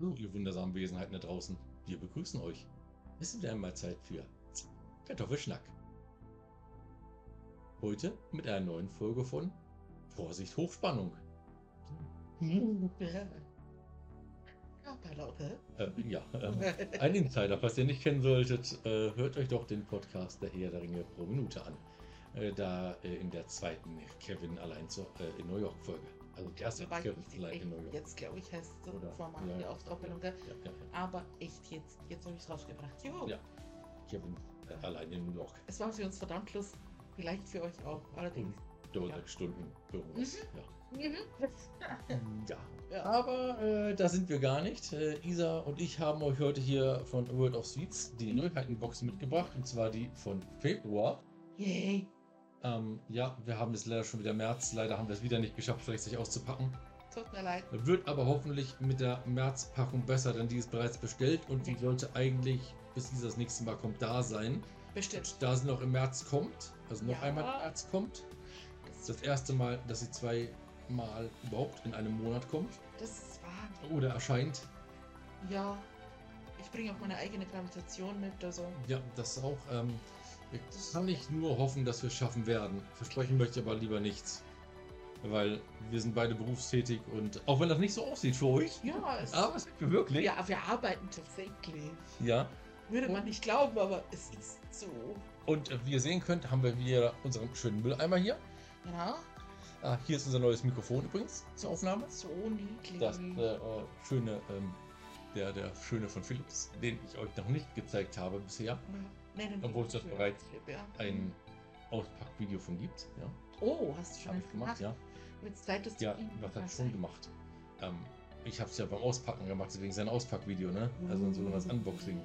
Hallo, ihr wundersamen Wesenheiten da draußen. Wir begrüßen euch. Es ist wieder einmal Zeit für Kartoffelschnack. Heute mit einer neuen Folge von Vorsicht Hochspannung. Äh, ja, äh, ein Insider, falls ihr nicht kennen solltet, äh, hört euch doch den Podcast der Herr der Ringe pro Minute an. Äh, da äh, in der zweiten Kevin allein zur, äh, in New York Folge. Also Wobei Kevin ich allein in New York. jetzt glaube ich heißt so Oder- Format ja, der ja. Ja. Aber echt jetzt, jetzt habe ich es rausgebracht. Juhu. Ja. Kevin äh, allein in New York. Es war für uns verdammt lustig. Vielleicht für euch auch. Allerdings. Dort Ja. Stunden Büros. Ja. Mhm. Ja. Ja. Aber äh, da sind wir gar nicht. Äh, Isa und ich haben euch heute hier von World of Sweets die Neuheitenbox mitgebracht. Und zwar die von Februar. Yay. Ähm, ja, wir haben es leider schon wieder März. Leider haben wir es wieder nicht geschafft, richtig auszupacken. Tut mir leid. Wird aber hoffentlich mit der Märzpackung besser, denn die ist bereits bestellt und die sollte eigentlich, bis dieser das nächste Mal kommt, da sein. Bestimmt. Da sie noch im März kommt, also noch Ja. einmal im März kommt. Das das erste Mal, dass sie zweimal überhaupt in einem Monat kommt Das ist wahr. oder erscheint. Ja. Ich bringe auch meine eigene Gravitation mit. Also. Ja, das auch. Ähm, ich kann ich nur hoffen, dass wir es schaffen werden. Versprechen möchte ich aber lieber nichts. Weil wir sind beide berufstätig und auch wenn das nicht so aussieht für euch, Ja, es, aber es ist wirklich. ja, wir arbeiten tatsächlich. ja. Würde man nicht glauben, aber es ist so. Und äh, wie ihr sehen könnt, haben wir wieder unseren schönen Mülleimer hier. Ja. Ah, hier ist unser neues Mikrofon übrigens zur Aufnahme. So niedlich. Das äh, schöne, ähm, der, der schöne von Philips, den ich euch noch nicht gezeigt habe bisher. Ja. Nennen Obwohl es das bereits ja. Ein Auspackvideo von gibt. Ja, Oh, hast du schon eins ich gemacht, ja. Mit du Ja, was hat schon gemacht. Ähm, ich habe es ja beim Auspacken gemacht, deswegen sein Auspackvideo, ne? Also ein sogenanntes Unboxing.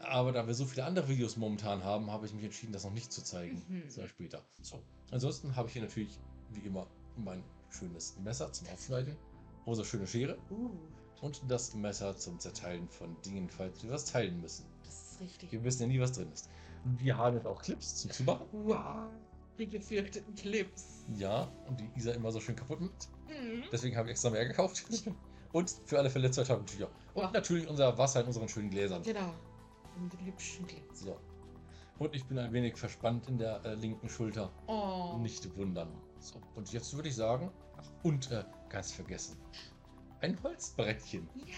Aber da wir so viele andere Videos momentan haben, habe ich mich entschieden, das noch nicht zu zeigen. Mhm. Das war später. So. Ansonsten habe ich hier natürlich, wie immer, mein schönes Messer zum Aufschneiden, unsere schöne Schere Uh, und das Messer zum Zerteilen von Dingen, falls wir was teilen müssen. Ist richtig. Wir wissen ja nie, was drin ist. Wir haben jetzt auch Clips zum Zumachen. Wow. Die gefürchteten Clips. Ja, und die Isa immer so schön kaputt macht. Mhm. Deswegen habe ich extra mehr gekauft. Und für alle Fälle zwei Taschentücher. Und Ja. natürlich unser Wasser in unseren schönen Gläsern. Genau. Und die hübschen Clips. So. Und ich bin ein wenig verspannt in der äh, linken Schulter. Oh. Nicht wundern. So. Und jetzt würde ich sagen, ach, und äh, ganz vergessen. Ein Holzbrettchen. Yay.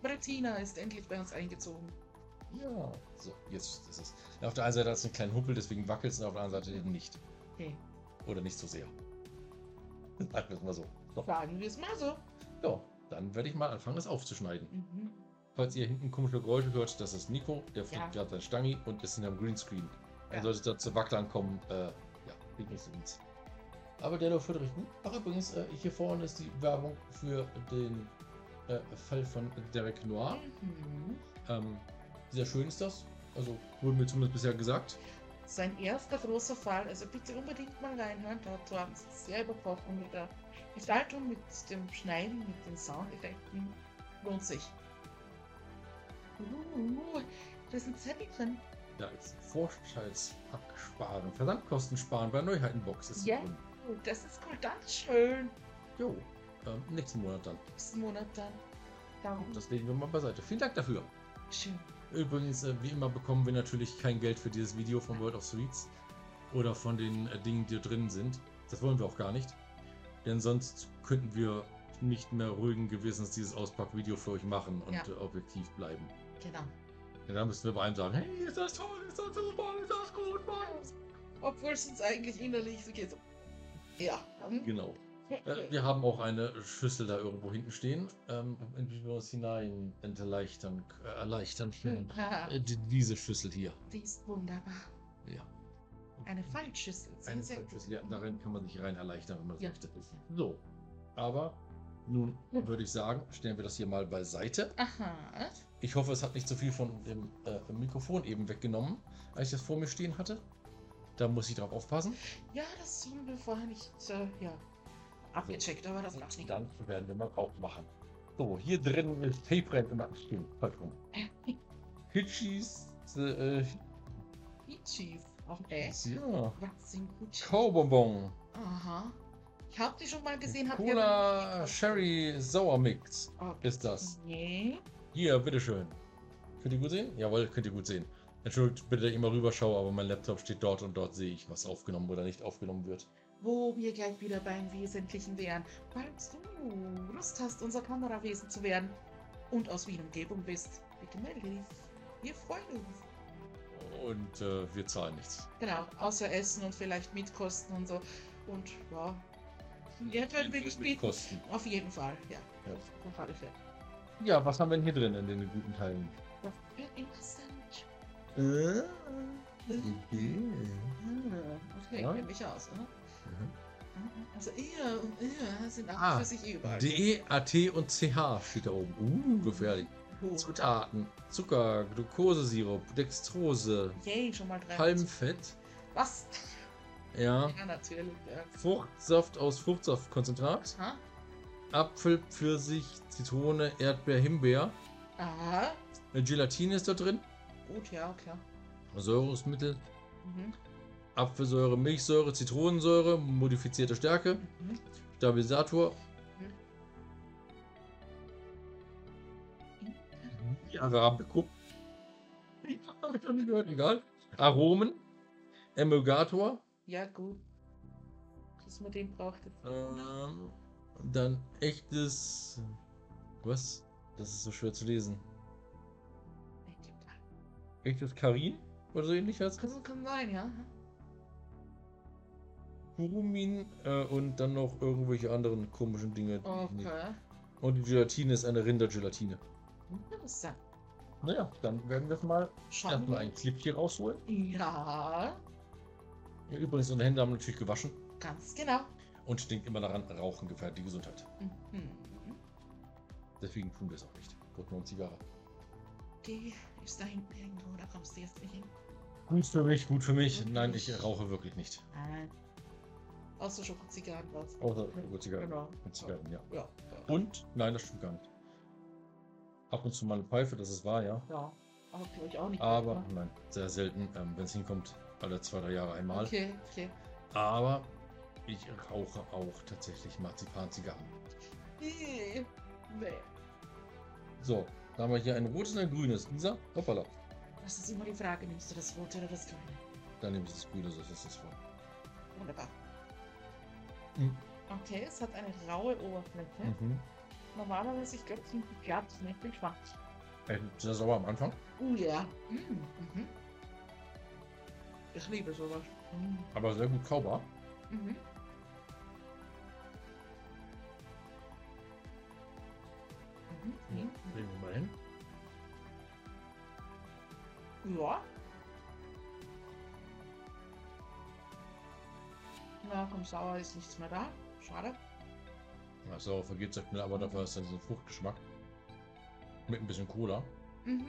Bettina ist endlich bei uns eingezogen. Ja. So, jetzt ist es. Auf der einen Seite hat es einen kleinen Huppel, deswegen wackelt es, und auf der anderen Seite eben nicht. Okay. Oder nicht so sehr. Sagen wir es mal so. So. Sagen wir es mal so. Ja, dann werde ich mal anfangen, das aufzuschneiden. Mhm. Falls ihr hinten komische Geräusche hört, das ist Nico, der fliegt Ja. gerade sein Stangi und ist in einem Greenscreen. Ja. sollte es da zu Wacklern kommen, äh, ja, liegt nicht so uns. Aber der läuft richtig gut. Ach übrigens, äh, hier vorne ist die Werbung für den äh, Fall von Derek Noir. Mhm. Ähm, sehr schön ist das. Also wurde mir zumindest bisher gesagt. Sein erster großer Fall, also bitte unbedingt mal reinhören, dazu haben sie es sehr überkochen mit der Gestaltung, mit dem Schneiden, mit den Soundeffekten. Lohnt sich. Uh, da ist ein Zettel drin. Da ist Vorschaltspack sparen, Versandkosten sparen bei Neuheitenbox ist Ja. Oh, das ist cool, Dankeschön. Jo, ähm, nächsten Monat dann. Nächsten Monat dann. Darum. Das legen wir mal beiseite. Vielen Dank dafür. Schön. Übrigens, äh, wie immer bekommen wir natürlich kein Geld für dieses Video von World of Sweets oder von den äh, Dingen, die drin sind. Das wollen wir auch gar nicht. Denn sonst könnten wir nicht mehr ruhigen Gewissens dieses Auspackvideo für euch machen und Ja. äh, objektiv bleiben. Genau. Denn dann müssten wir bei einem sagen, hey, ist das toll, ist das super, ist das gut, Mann. Obwohl es uns eigentlich innerlich so geht. Ja. Genau. Äh, wir haben auch eine Schüssel da irgendwo hinten stehen, ähm, in die wir uns hinein erleichtern, äh, erleichtern können. Haha, Äh, die- diese Schüssel hier. Die ist wunderbar. Ja. Eine Fallschüssel. Sehr, Eine sehr Fallschüssel, ja, darin kann man sich rein erleichtern, wenn man Ja. möchte. So, aber nun würde ich sagen, stellen wir das hier mal beiseite. Aha. Ich hoffe, es hat nicht so viel von dem äh, Mikrofon eben weggenommen, als ich das vor mir stehen hatte. Da muss ich drauf aufpassen. Ja, das haben wir vorher nicht äh, ja, abgecheckt, aber das macht nichts. Dann werden wir mal aufmachen. So, hier drin ist Tape Rand immer rum. Hitchis, äh, Peaches. Auch äh? ja, Was sind Gucci? Kaubonbon. Aha. Ich habe die schon mal gesehen. hab Cola Sherry Sour Mix Okay. ist das. Nee. Hier, bitteschön. Könnt ihr gut sehen? Jawohl, könnt ihr gut sehen. Entschuldigt bitte, dass ich immer rüberschaue, aber mein Laptop steht dort und dort sehe ich, was aufgenommen oder nicht aufgenommen wird. Wo wir gleich wieder beim Wesentlichen wären. Falls du Lust hast, unser Kamerawesen zu werden und aus Wien Umgebung bist, bitte melde dich. Wir freuen uns. Und äh, wir zahlen nichts. Genau, außer Essen und vielleicht Mietkosten und so. Und ja, ihr könnt wir Mit bieten. Kosten. Auf jeden Fall, ja. Ja. Auf Fälle. Ja, was haben wir denn hier drin in den guten Teilen? Das wird interessant. Äh, Okay, Ja. kennt mich aus, oder? Also und ihr sind auch Ah, für sich überall. D, A, T und CH steht da oben. Uh, gefährlich. Oh, Zutaten: Zucker, Glukosesirup, Dextrose, Yay, schon mal drei. Palmfett, Was? ja, Ja, natürlich. Fruchtsaft aus Fruchtsaftkonzentrat, Ha? Apfel, Pfirsich, Zitrone, Erdbeer, Himbeer. Aha. Eine Gelatine ist da drin, Gut, ja, klar. Säurungsmittel, Mhm. Apfelsäure, Milchsäure, Zitronensäure, modifizierte Stärke, Mhm. Stabilisator. Mhm. Arabico. Ich noch nie gehört, egal. Aromen, Emulgator, Ja, gut. Dass man den braucht. ähm, dann echtes. Was? Das ist so schwer zu lesen. Echtes Karin oder so ähnlich heißt Kann, kann sein, ja. Kurumin äh, und dann noch irgendwelche anderen komischen Dinge. die ich nicht- Okay. Und die Gelatine ist eine Rindergelatine. Interessant. Naja, dann werden wir mal Schauen erstmal wir. ein Clip hier rausholen. Ja, Ja, übrigens, unsere Hände haben natürlich gewaschen ganz genau. und denkt immer daran, Rauchen gefährdet die Gesundheit. Mhm. Deswegen tun wir es auch nicht. Wir uns Zigarre. Die ist da hinten irgendwo, da kommst du jetzt nicht hin. Gut für mich, gut für mich. Gut Nein, ich rauche wirklich nicht. Nein. Außer Schokozigarren drauf. Außer über Zigarren. Genau. Mit Zigarren, ja. Ja. Und? Nein, das stimmt gar nicht. Ab und zu mal eine Pfeife, das ist wahr, ja. Ja. Aber glaube ich auch nicht. Aber, ne? nein, sehr selten, ähm, wenn es hinkommt, alle zwei, drei Jahre einmal. Okay, okay. Aber ich rauche auch tatsächlich Marzipan-Zigarren. Nee. Nee. So, da haben wir hier ein rotes und ein grünes. Lisa, hoppala. Das ist immer die Frage, nimmst du das rote oder das grüne? Dann nehme ich das grüne, so ist das vor. Wunderbar. Mhm. Okay, es hat eine raue Oberfläche. Mhm. Normalerweise, ich glaube, sind die glatt, nicht viel schwarz. Äh, Sehr sauer am Anfang, Oh ja. Mhm. Mhm. Ich liebe sowas. Mhm. aber sehr gut kaubar. Mhm. Mhm. Legen wir mal hin. Mhm. Ja. Na, komm, sauer ist nichts mehr da. Schade. Ja, sauer vergeht sehr schnell, aber dafür ist dann so ein Fruchtgeschmack. Mit ein bisschen Cola. Mhm.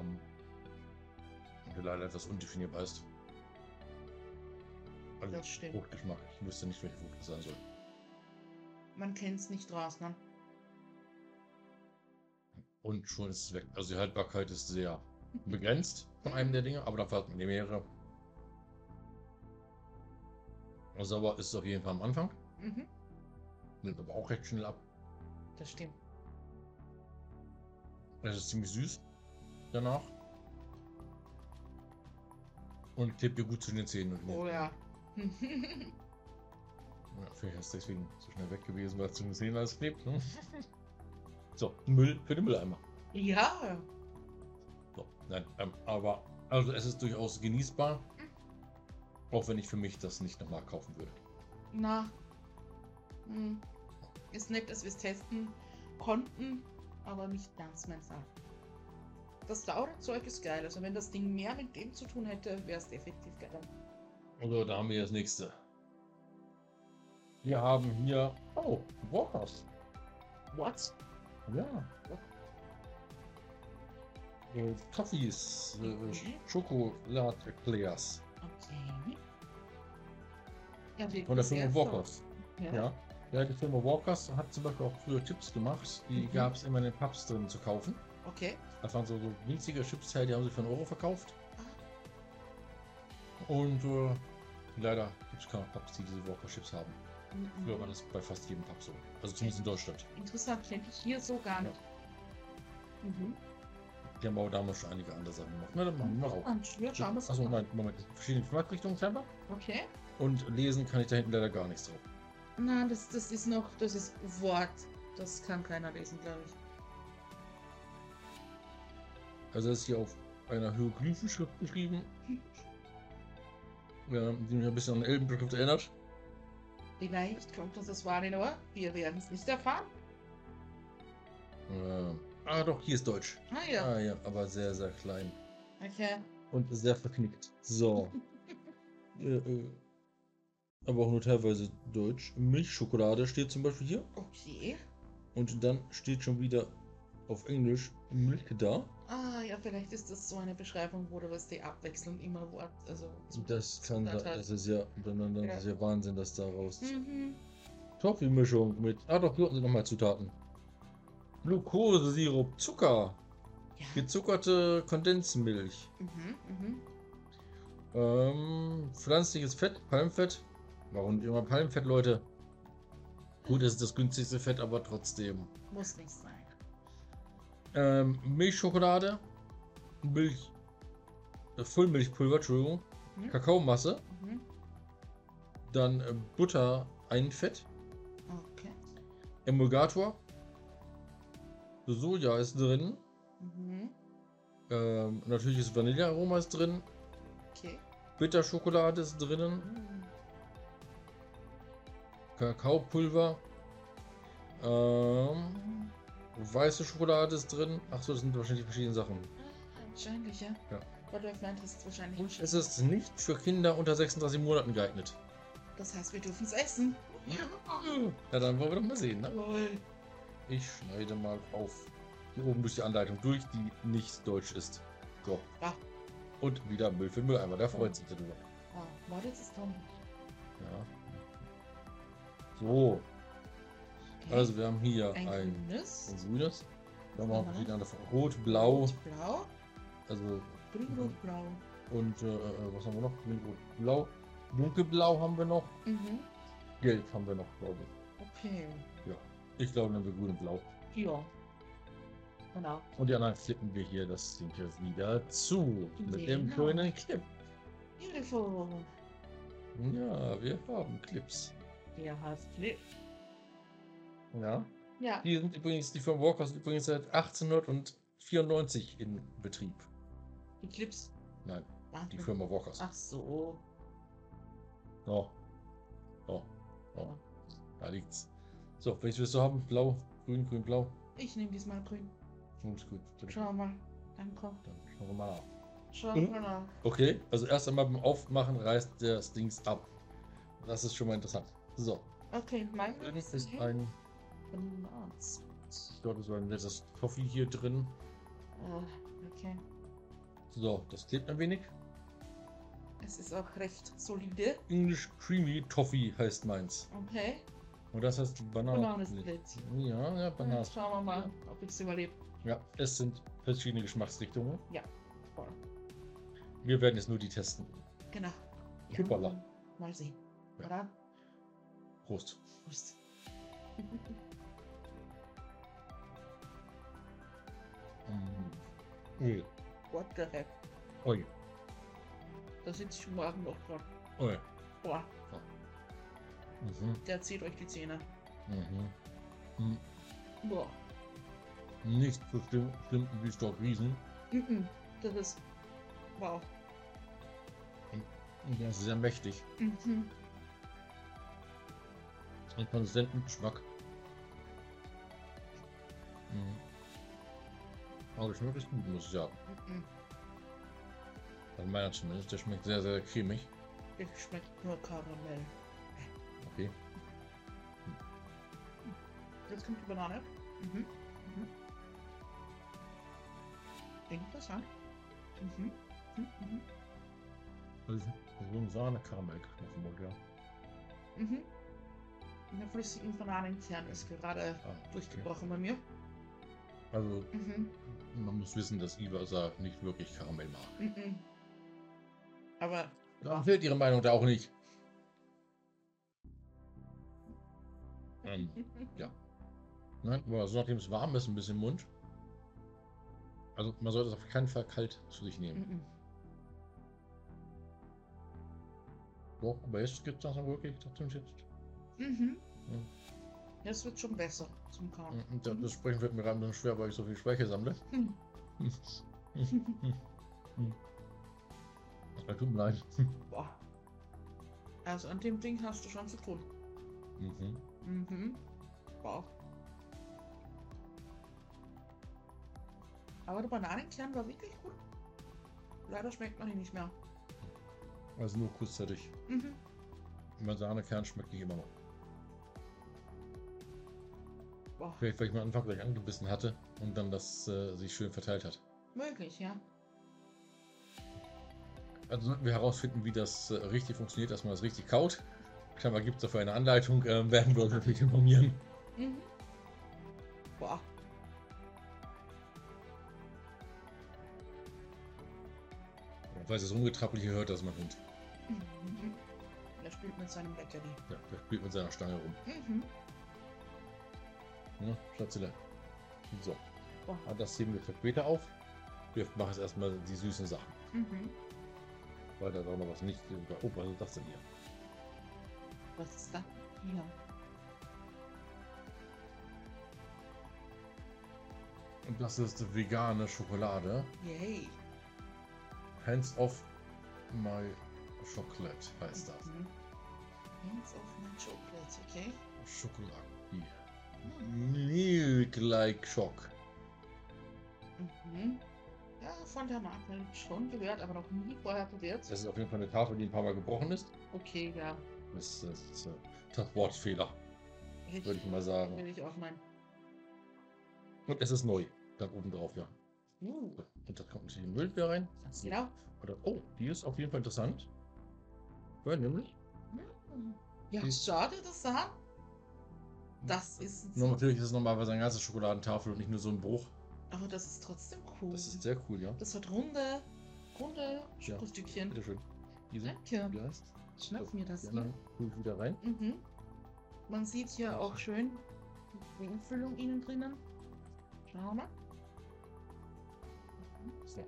Ähm, der leider etwas undefinierbar ist. Also Das stimmt. Fruchtgeschmack. Ich wüsste nicht, welche Frucht es sein soll. Man kennt es nicht raus, ne? Und schon ist es weg. Also die Haltbarkeit ist sehr begrenzt von einem der Dinge, aber dafür hat man die mehrere. Sauer ist es auf jeden Fall am Anfang. Mhm. Nimmt aber auch recht schnell ab. Das stimmt. Es ist ziemlich süß danach. Und klebt dir gut zu den Zähnen. Und Oh ja. ja, vielleicht ist es deswegen so schnell weg gewesen, weil es zu den Zähnen alles klebt. Ne? so, Müll für den Mülleimer. ja. So, nein, ähm, aber also es ist durchaus genießbar. Auch wenn ich für mich das nicht nochmal kaufen würde. Na. Hm. Ist nett, dass wir es testen konnten, aber nicht ganz mein Fall. Das saure Zeug ist geil. Also wenn das Ding mehr mit dem zu tun hätte, wäre es definitiv geil. Also da haben wir das nächste. Wir haben hier. Oh, Walkers. What? Ja. Äh, Toffees. Äh, Mhm. Schokolade-Eclairs. Okay. Ja, wir Von der Firma so. Walkers. Ja. Ja. Ja, die Firma Walkers hat zum Beispiel auch früher Chips gemacht. Die Mhm. gab es immer in den Pubs drin zu kaufen. Okay. Das waren so, so winzige Chipsteile, die haben sie für einen Euro verkauft. Und äh, leider gibt es keine Pubs, die diese Walker Chips haben. Mhm. Früher war das bei fast jedem Pub so. Also zumindest in Deutschland. Interessant, kenne ich hier so gar Ja. nicht. Mhm. Die haben auch damals schon einige andere Sachen gemacht. Na, dann machen wir auch. Ah, ja, wir Achso, nein, Moment. Verschiedene Geschmacksrichtungen scheinbar. Okay. Und lesen kann ich da hinten leider gar nichts drauf. Nein, das, das ist noch, das ist Wort. Das kann keiner lesen, glaube ich. Also das ist hier auf einer Hieroglyphenschrift geschrieben. Ja, die mich ein bisschen an Elbenschrift erinnert. Vielleicht kommt uns das Wahrnehmer. Wir werden es nicht erfahren. Äh, ah doch, hier ist Deutsch. Ah ja. Ah ja, aber sehr, sehr klein. Okay. Und sehr verknickt. So. äh, äh, aber auch nur teilweise Deutsch. Milchschokolade steht zum Beispiel hier. Okay. Und dann steht schon wieder auf Englisch Milk da. Ah ja, vielleicht ist das so eine Beschreibung, wo du was die abwechselnd immer Wort, also Das kann hat. Das ist ja, dann, dann, dann Ja. ist ja Wahnsinn, dass daraus Mhm. Toffee-Mischung mit. Ah doch, hier unten sind nochmal Zutaten. Glukosesirup, Zucker, Ja. gezuckerte Kondensmilch, Mhm, mhm. ähm, pflanzliches Fett, Palmfett. Warum immer Palmfett, Leute? Gut, das ist das günstigste Fett, aber trotzdem. Muss nicht sein. Ähm, Milchschokolade, Milch, äh, Vollmilchpulver, Entschuldigung, Mhm. Kakaomasse, Mhm. dann äh, Butter, ein Fett, Okay. Emulgator, Soja ist drin, Mhm. ähm, natürliches Vanillearoma ist drin, Okay. Bitterschokolade ist drinnen, Mhm. Kakaopulver, ähm, weiße Schokolade ist drin. Achso, das sind wahrscheinlich verschiedene Sachen. Wahrscheinlich, ja. Ja. Erwähnt hast, wahrscheinlich. Und es ist nicht für Kinder unter 36 Monaten geeignet. Das heißt, wir dürfen es essen. Ja, dann wollen wir doch mal sehen. Ne? Jawohl. Ich schneide mal auf hier oben durch die Anleitung durch, die nicht deutsch ist. So. Ja. Und wieder Müll für Mülleimer, der freut sich darüber. Ah, jetzt ist Tom. Ja. So, Okay. also wir haben hier ein, ein, grünes. ein grünes. Wir haben auch andere Farben. Rot, blau, Rot, blau. also Grün, rot, blau. und äh, äh, was haben wir noch? Grün, rot, blau. Dunkelblau haben wir noch. Mhm. Gelb haben wir noch, glaube ich. Okay. Ich glaube, dann haben wir grün und blau. Ja. Genau. Und die anderen flippen wir hier das Ding hier wieder zu. Mit dem Genau. schönen Clip. Beautiful. Ja, wir haben Clips. Der heißt Flip. Ja. Ja. Die sind übrigens, die Firma Walker sind übrigens seit 1894 in Betrieb. Die Clips. Nein, Ah, die Firma Walkers. Ach so. Oh. Oh. Oh. Da liegt's. So, welches willst du haben? Blau, grün, grün, blau. Ich nehme diesmal grün. Grün ist gut. Dann Schauen wir mal. Danke. schauen wir mal nach. Schauen wir nach. Okay, also erst einmal beim Aufmachen reißt das Dings ab. Das ist schon mal interessant. So, Okay, mein drin ist ein, Bananas. dort ist ein nettes Toffee hier drin. Äh, okay. So, das klebt ein wenig. Es ist auch recht solide. English Creamy Toffee heißt meins. Okay. Und das heißt Banane. Bananensplit. Ja, ja, Banane. Jetzt schauen wir mal, ob ich es überlebe. Ja, es sind verschiedene Geschmacksrichtungen. Voll. Wir werden jetzt nur die testen. Genau. Hoppala. Mal sehen. Ja. Oder? Prost. Prost. Ui, What the heck? ui, Da sitze ich morgen noch dran. ui. Boah, Mhm, der zieht euch die Zähne. mhm. Mhm. Boah. Nicht so schlimm, schlimm wie Stock Riesen. Mhm. Das ist. Wow. Das ist sehr mächtig. Mhm. Einen konsistenten Geschmack. Mhm. Aber Geschmack ist gut, muss ich sagen. Mhm. Also meiner zumindest. Der schmeckt sehr, sehr cremig. Der schmeckt nur Karamell. Okay. Jetzt kommt die Banane. Mhm. Mhm. Interessant. Mhm. Mhm. Mhm. Also so ein Sahne-Karamell-Geschmack ja. Mhm. In der flüssigen Bananenkern ist gerade Ah, okay. durchgebrochen bei mir. Also Mhm. man muss wissen, dass Iwasa nicht wirklich Karamell mag. Mhm. Aber Dann fehlt ihre Meinung da auch nicht. Ähm, ja. Nein, aber so nachdem es warm ist, ein bisschen im Mund. Also man sollte es auf keinen Fall kalt zu sich nehmen. Mhm. Doch, aber jetzt gibt es langsam wirklich, trotzdem jetzt. Mhm. Ja. Das wird schon besser zum Kauen. Das- das Sprechen wird mir gerade ein bisschen schwer, weil ich so viel Schwäche sammle. Mhm. Das tut mir leid. Boah. Also an dem Ding hast du schon zu tun. Mhm. Mhm. Wow. Aber der Bananenkern war wirklich gut. Leider schmeckt man ihn nicht mehr. Also nur kurzzeitig. Mhm. Manzanekern schmeckt nicht immer noch. Boah. Vielleicht, weil ich am Anfang gleich angebissen hatte und dann das äh, sich schön verteilt hat. Möglich, ja. Also sollten wir herausfinden, wie das äh, richtig funktioniert, dass man das richtig kaut. Scheinbar gibt es dafür eine Anleitung, äh, werden wir uns natürlich informieren. Mhm. Boah. Falls ihr das Rumgetrappel hier hört, das ist mein Hund. Mhm. Er spielt mit seinem Leckerli. Ja, der spielt mit seiner Stange rum. Mhm. Ja, Schatzele. So, Boah. ah, das heben wir für später auf. Wir machen jetzt erstmal die süßen Sachen. Mhm. Weil da ist auch noch was nicht. Oh, was ist das denn hier? Was ist da? Hier. Und das ist vegane Schokolade. Yay. Hands off my chocolate heißt das. Mhm. Hands of my chocolate, okay? Schokolade. Milk like Schock. Mhm. Ja, von der Marke schon gehört, aber noch nie vorher probiert. Das ist auf jeden Fall eine Tafel, die ein paar Mal gebrochen ist. Okay, ja. Das ist äh, Wortfehler, würde ich mal sagen. will ich auch meinen. Und es ist neu. Dann oben drauf, ja. Uh, Und da kommt natürlich Müll wieder rein. genau. Oder, oh, die ist auf jeden Fall interessant. Ja, nämlich. Ja, Die- schade, das da. Das ist. Nur natürlich ist es normalerweise eine ganze Schokoladentafel und nicht nur so ein Bruch. Aber das ist trotzdem cool. Das ist sehr cool, ja. Das hat runde, runde Schokostückchen. Bitteschön. Diese. Danke. Wie heißt? Schnapp mir das hier. ich wieder rein. Mhm. Man sieht hier auch schön die Umfüllung innen drinnen. Schauen wir mal. So.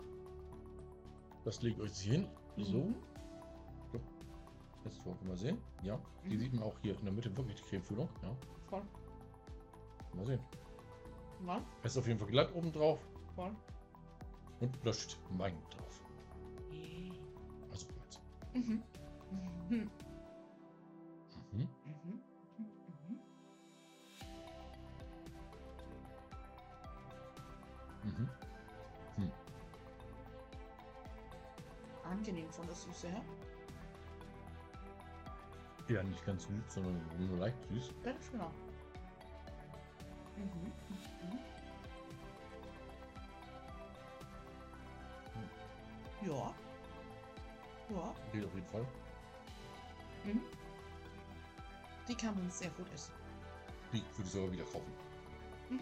Das ich euch hin. So. Mhm. Jetzt wollen wir mal sehen. Ja, die Mhm. sieht man auch hier in der Mitte wirklich die Cremefüllung. Ja, Voll. mal sehen. Es ist auf jeden Fall glatt oben drauf voll. und da steht mein drauf. Also meins. Mhm. Mhm. Mhm. Mhm. Mhm. Mhm. Angenehm von der Süße her. Ja, nicht ganz süß, sondern nur leicht süß. Ganz genau. Mhm. Mhm. Ja. Ja. Geht auf jeden Fall. Die kann man sehr gut essen. Die würde ich sogar wieder kaufen. Mhm.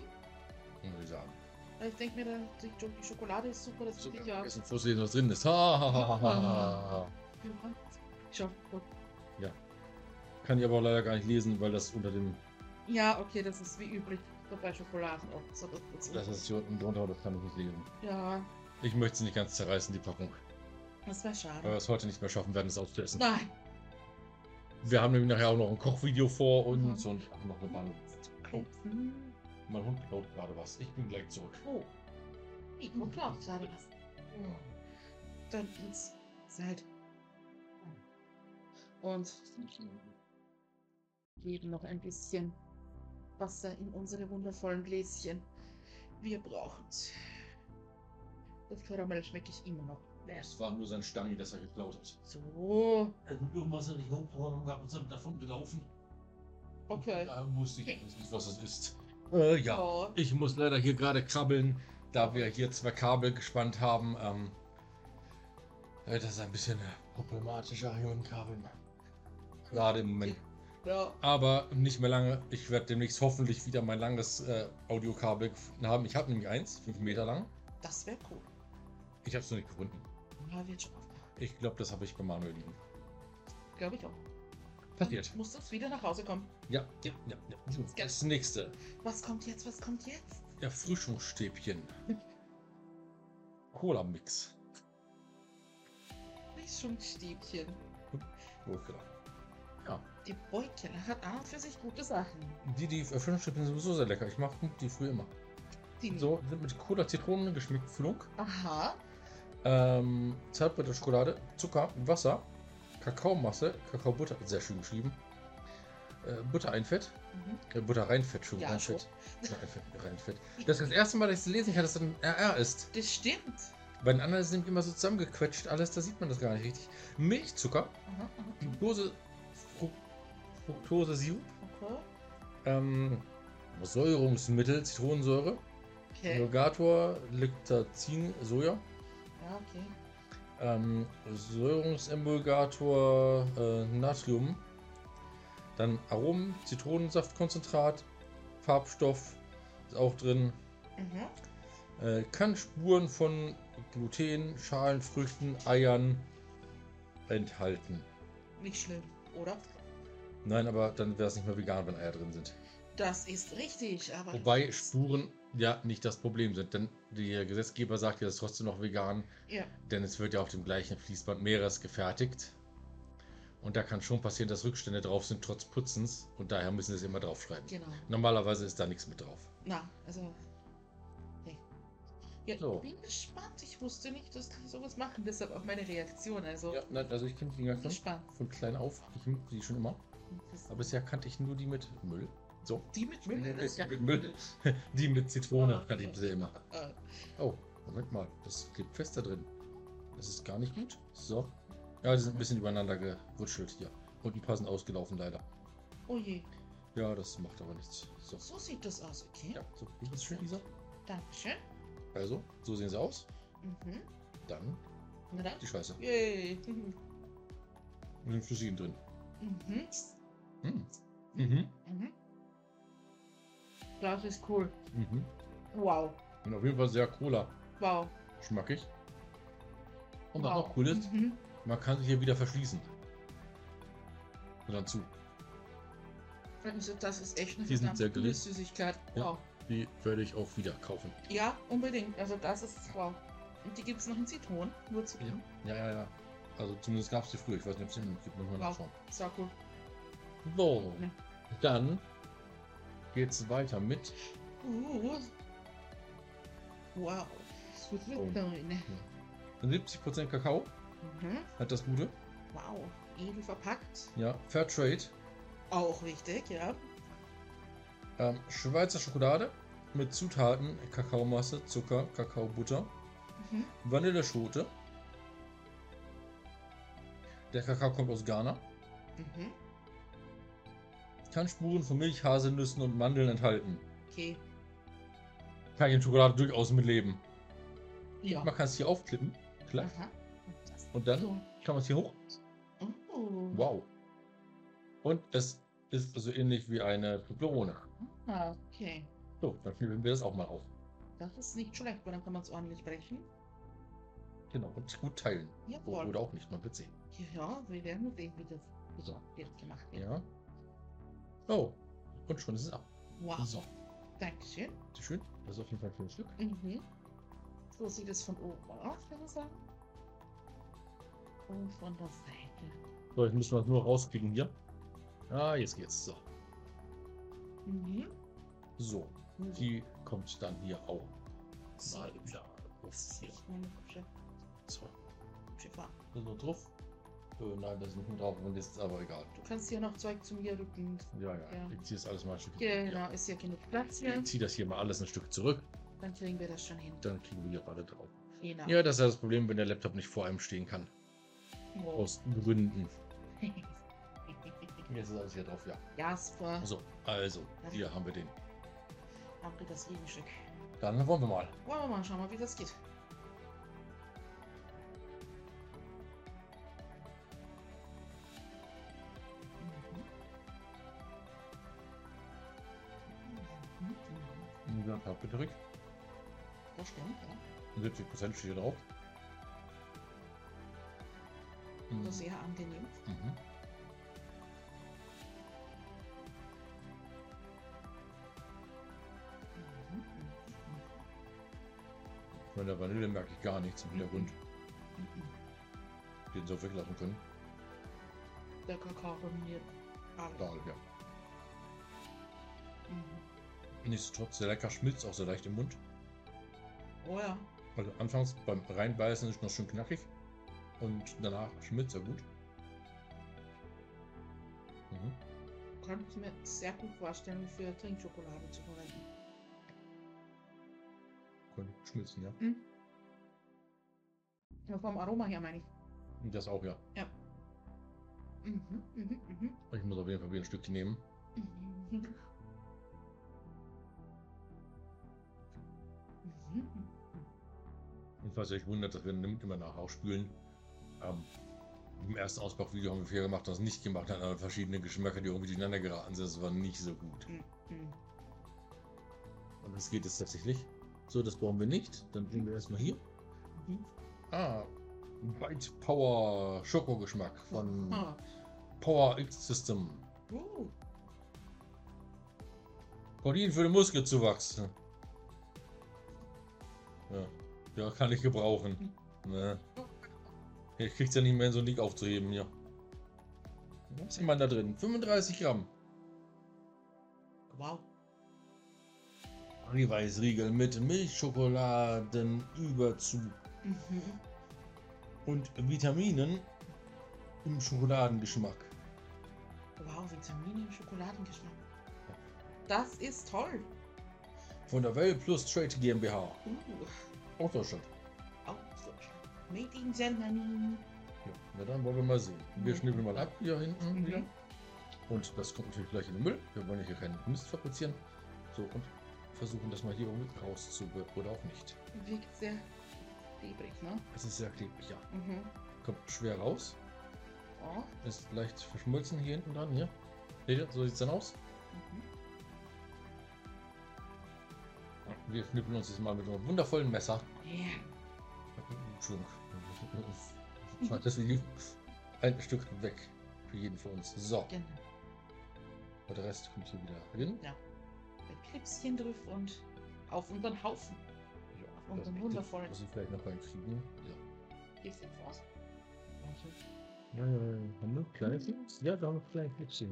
Muss ich sagen. Ich denke mir, die Schokolade ist super, das ist Sogar sicher. vergessen vorzulesen, was drin ist. Ha, ha, ha, ha, ha. Schau, guck. Kann ich aber leider gar nicht lesen, weil das unter dem. Ja, okay, das ist wie üblich so bei Schokoladen auch. So, das, das, Das ist hier unten drunter, das kann ich nicht lesen. ja, Ich möchte sie nicht ganz zerreißen, die Packung. das wäre Weil wir schade. es heute nicht mehr schaffen werden, es auszuessen. Nein. Wir haben nämlich nachher auch noch ein Kochvideo vor uns Mhm. und ach, noch eine Bahn. Oh, Mhm. mein Hund klaut gerade was. Ich bin gleich zurück. Oh. Nico klaut gerade was. Dann ins Seid. Und geben noch ein bisschen Wasser in unsere wundervollen Gläschen. Wir brauchen's. Das Karamell schmecke ich immer noch. Es war nur sein Stangi, das er geklaut hat. So. Irgendwas hat nicht hochgehauen und ist dann davon gelaufen. Okay. Da wusste ich nicht, was es ist. Äh, ja. Oh. Ich muss leider hier gerade krabbeln, da wir hier zwei Kabel gespannt haben. Ähm, äh, das ist ein bisschen problematischer hier mit den Kabeln. Gerade im Moment. Ja. Aber nicht mehr lange. Ich werde demnächst hoffentlich wieder mein langes äh, Audiokabel gefunden haben. Ich habe nämlich eins, fünf Meter lang. Das wäre cool. Ich habe es noch nicht gefunden. Ja, wird schon aufmachen. Ich glaube, das habe ich bei Manuel liegen. Glaube ich auch. Passiert. Dann Muss das wieder nach Hause kommen. Ja, ja, ja. ja. So, das nächste. Was kommt jetzt? Was kommt jetzt? Erfrischungsstäbchen. Cola-Mix. Riechungsstäbchen. Oh, genau. Ja, Die Beutel hat an und für sich gute Sachen. die, die Erfrischungsstäbchen sind sowieso sehr lecker. Ich mache die früher immer. Die So, sind mit Cola, Zitronen geschmeckt, Flunk. Aha. Ähm, Zartbitter Schokolade, Zucker, Wasser, Kakaomasse, Kakaobutter, sehr schön geschrieben. Äh, Butter einfett, Mhm. äh, Butter reinfett, schon Ja, reinfett. Butter einfett, reinfett. Das ist das erste Mal, dass ich es lesen kann, dass das ein RR ist. Das stimmt. Bei den anderen sind immer so zusammengequetscht, alles, da sieht man das gar nicht richtig. Milchzucker, Aha, aha. Glucose, Fru Fructose, Sirup, Okay. ähm, Säurungsmittel, Zitronensäure, Okay. Emulgator, Lactazin, Soja, Ja, okay. ähm, Säurungsemulgator, äh, Natrium, dann Aromen, Zitronensaftkonzentrat, Farbstoff ist auch drin, Mhm. äh, kann Spuren von Gluten, Schalen, Früchten, Eiern enthalten. Nicht schlimm, oder? Nein, aber dann wäre es nicht mehr vegan, wenn Eier drin sind. Das ist richtig, aber. Wobei Spuren ja nicht das Problem sind, denn der Gesetzgeber sagt ja, es ist trotzdem noch vegan, Ja. denn es wird ja auf dem gleichen Fließband mehreres gefertigt. Und da kann schon passieren, dass Rückstände drauf sind, trotz Putzens. Und daher müssen sie es immer draufschreiben. Genau. Normalerweise ist da nichts mit drauf. Na, also. Nee. Ja, So. ich bin gespannt. Ich wusste nicht, dass die sowas machen. Deshalb auch meine Reaktion. Also, Ja, nein, also ich kenne die Dinger schon gespannt. von klein auf. Ich mag die schon immer. Aber bisher kannte ich nur die mit Müll. So. die mit Müll, das ist ja. Die mit Zitrone kannte ich bisher immer. Äh, Oh, Moment mal. Das klebt fest da drin. Das ist gar nicht gut. So. Ja, die sind ein bisschen übereinander gewutschelt hier. Unten passend ausgelaufen leider. oh je. Ja, das macht aber nichts. So. So sieht das aus, okay? Ja, so. Wie ist schön, Isa? Dankeschön. Also, so sehen sie aus. Mhm. Dann Na dann. die Scheiße. Yay. Mhm. Und den Flüssigen drin. Mhm. Hm. Mhm. Mhm. Das ist cool. Mhm. Wow. Und auf jeden Fall sehr Cola Wow. schmackig. Und was wow. auch cool ist, Mhm. man kann sie hier wieder verschließen. Und dann zu. Also das ist echt eine Die sind sehr coole. Süßigkeit. Ja. Wow. Die werde ich auch wieder kaufen. Ja, unbedingt. Also das ist wow. Und die gibt es noch in Zitronen. Nur Zitronen. Ja, ja, ja. Also zumindest gab es die früher. Ich weiß nicht, ob es immer noch gibt. Müssen wir Wow. nachschauen. Sehr cool. So, Ja. dann geht's weiter mit. Wow. Das wird Oh. lecker. 70% Kakao. Mhm. Hat das Gute. Wow. Edel verpackt. Ja, Fairtrade. Auch wichtig, ja. Ähm, Schweizer Schokolade mit Zutaten Kakaomasse, Zucker, Kakaobutter, Mhm. Vanilleschote. Der Kakao kommt aus Ghana. Mhm. Kann Spuren von Milch, Haselnüssen und Mandeln enthalten. Okay. Kann ich in Schokolade durchaus mitleben. Ja. Man kann es hier aufklippen. Klar. Aha. Und dann so. kann man es hier hoch. Oh. Wow. Und es ist so ähnlich wie eine Toblerone. Ah, okay. So, dann flippen wir das auch mal auf. Das ist nicht schlecht, weil dann kann man es ordentlich brechen. Genau. Und gut teilen. Jawohl. Oder auch nicht, man wird sehen. Ja, wir werden sehen, wie das So. jetzt gemacht wird. Ja. Oh. Und schon ist es ab. Wow. So. Dankeschön. Bitte schön. Das ist auf jeden Fall ein schönes Stück. Mhm. So sieht es von oben aus, kann man sagen. Und von der Seite. So, jetzt müssen wir es nur rauskriegen hier. Ah, jetzt geht's. So. Mhm. So. Die kommt dann hier auch So. mal wieder auf hier. Ich So. Schiffer. Noch drauf? Äh, nein, das ist nicht mehr drauf. Und jetzt ist aber egal. Du kannst hier noch Zeug zu mir rücken. Ja, ja. Ja. Ich ziehe das alles mal ein Stück. Genau, ist ja genug Platz hier. Ich ziehe das hier mal alles ein Stück zurück. Dann kriegen wir das schon hin. Dann kriegen wir hier alle drauf. Genau. Ja, das ist ja das Problem, wenn der Laptop nicht vor einem stehen kann. Wow. Aus Gründen. Jetzt ist alles hier drauf, ja. Jasper. So, also, hier haben wir den. Haben wir das Gegenstück. Dann wollen wir mal. Wollen wir mal schauen, mal, wie das geht. Taste gedrückt. Das stimmt, ja. 70 Prozent steht hier drauf. Also mhm. Sehr angenehm. Mhm. mhm. Von der Vanille merke ich gar nichts im mhm. Hintergrund. Mhm. Den so weglassen können. Der Kakao ruiniert alles. Ja. Mhm. Nichtsdestotrotz, sehr lecker, schmilzt auch sehr leicht im Mund. Oh ja. Also anfangs beim Reinbeißen ist noch schön knackig. Und danach schmilzt er gut. Mhm. Könnte ich mir sehr gut vorstellen, für Trinkschokolade zu verwenden. Könnte schmilzen, ja. Ja, vom Aroma her meine ich. Das auch, ja. Mhm, mhm, mhm. Ich muss auf jeden Fall wieder ein Stückchen nehmen. Und falls ihr euch wundert, dass wir nimmt immer nach ausspülen. Ähm, Im ersten Ausbauvideo haben wir viel gemacht, das nicht gemacht hat, aber verschiedene Geschmäcker, die irgendwie durcheinander geraten sind. Das war nicht so gut. Mhm. Und das geht jetzt tatsächlich. So, das brauchen wir nicht. Dann tun wir erstmal hier. Mhm. Ah, White Power Schokogeschmack von Ah. Power X System. Uh. Protein für den Muskelzuwachs. Ja, ja kann ich gebrauchen. Ne. Ich krieg's ja nicht mehr in so ein Ding aufzuheben hier. Was ist denn da drin? 35 Gramm. Wow. Eiweißriegel mit Milchschokoladenüberzug Mhm. und Vitaminen im Schokoladengeschmack. Wow, Vitamine im Schokoladengeschmack. Das ist toll. Von der Well Plus Trade GmbH. Uh. Aus Deutschland. Auch Deutschland. Made in Germany. Ja, na dann wollen wir mal sehen. Wir Mhm. schnippeln mal ab hier hinten Mhm. wieder. Und das kommt natürlich gleich in den Müll. Wir wollen ja hier keinen Mist fabrizieren. So, und versuchen das mal hier irgendwie rauszubekommen. Oder auch nicht. Wirkt sehr klebrig, ne? Es ist sehr klebrig, ja. Mhm. Kommt schwer raus. Oh. Ist leicht verschmolzen hier hinten dran. Hier. Seht ihr? So sieht es dann aus. Mhm. Wir schnippeln uns jetzt mal mit einem wundervollen Messer. Ja. Entschuldigung. Das Video. Ein Stück weg. Für jeden von uns. So. Genau. Und der Rest kommt hier wieder hin. Ein Klipschen drauf und auf unseren Haufen. Ja, das ist wundervoll. richtig, Was ich vielleicht noch reinkriegen. Ja. Gehst du jetzt raus? Ja, ja, ja. Haben wir kleine Clips? Ja, da haben wir kleine Clips hier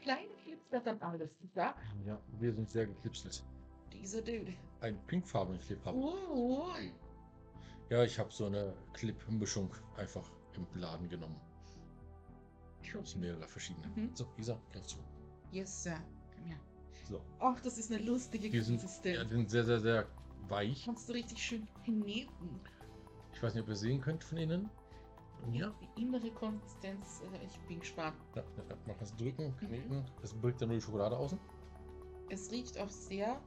kleiner Clips wird dann alles. Ja. Ja, wir sind sehr geklipselt. Dieser Dude. Ein pinkfarbenen Clip haben. Oh. Ja, ich habe so eine Clip-Mischung einfach im Laden genommen. Aus mehrere verschiedene. Mhm. So, Isa, greif zu. Yes, Sir. Komm her. So. Ach, das ist eine lustige Die sind, Konsistenz. ja, die sind sehr, sehr, sehr weich. Kannst du richtig schön kneten. Ich weiß nicht, ob ihr sehen könnt von innen. Ja. Die innere Konsistenz, äh, ich bin gespannt. Ja, ja, man kann es drücken, Mhm. kneten. Es birgt dann nur die Schokolade außen. Es riecht auch sehr,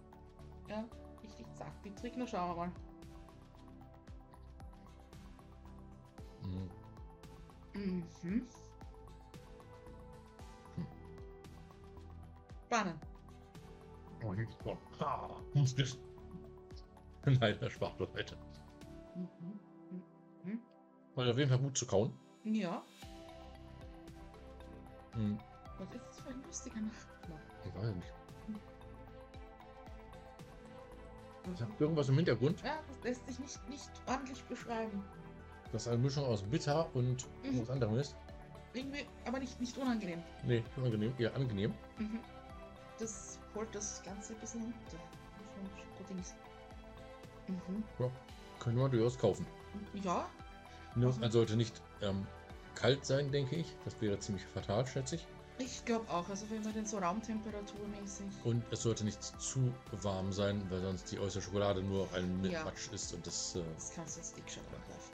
ja, richtig zartbittrig. Na, schauen wir mal. Mhm. Mhm. Hm. Spannend. Oh, geht's noch. Ha, Muskel. Nein, der Spachtel weiter. Mhm. War auf jeden Fall gut zu kauen. Ja, Mhm. was ist das für ein lustiger Nachbar? Ich weiß nicht. Ich habe irgendwas im Hintergrund. Ja, das lässt sich nicht, nicht ordentlich beschreiben. Das eine Mischung aus bitter und Mhm. was anderem ist. Irgendwie, aber nicht, nicht unangenehm. Nee, unangenehm, eher angenehm. Mhm. Das holt das Ganze ein bisschen Schokodings. Mhm. Können wir durchaus kaufen. Ja, Nur, Mhm. man sollte nicht ähm, kalt sein, denke ich. Das wäre ziemlich fatal, schätze ich. Ich glaube auch. Also wenn man den so raumtemperaturmäßig. Und es sollte nicht zu warm sein, weil sonst die äußere Schokolade nur ein Ja. Matsch ist und das. Äh, Das kannst du als Dickschalt angreifen.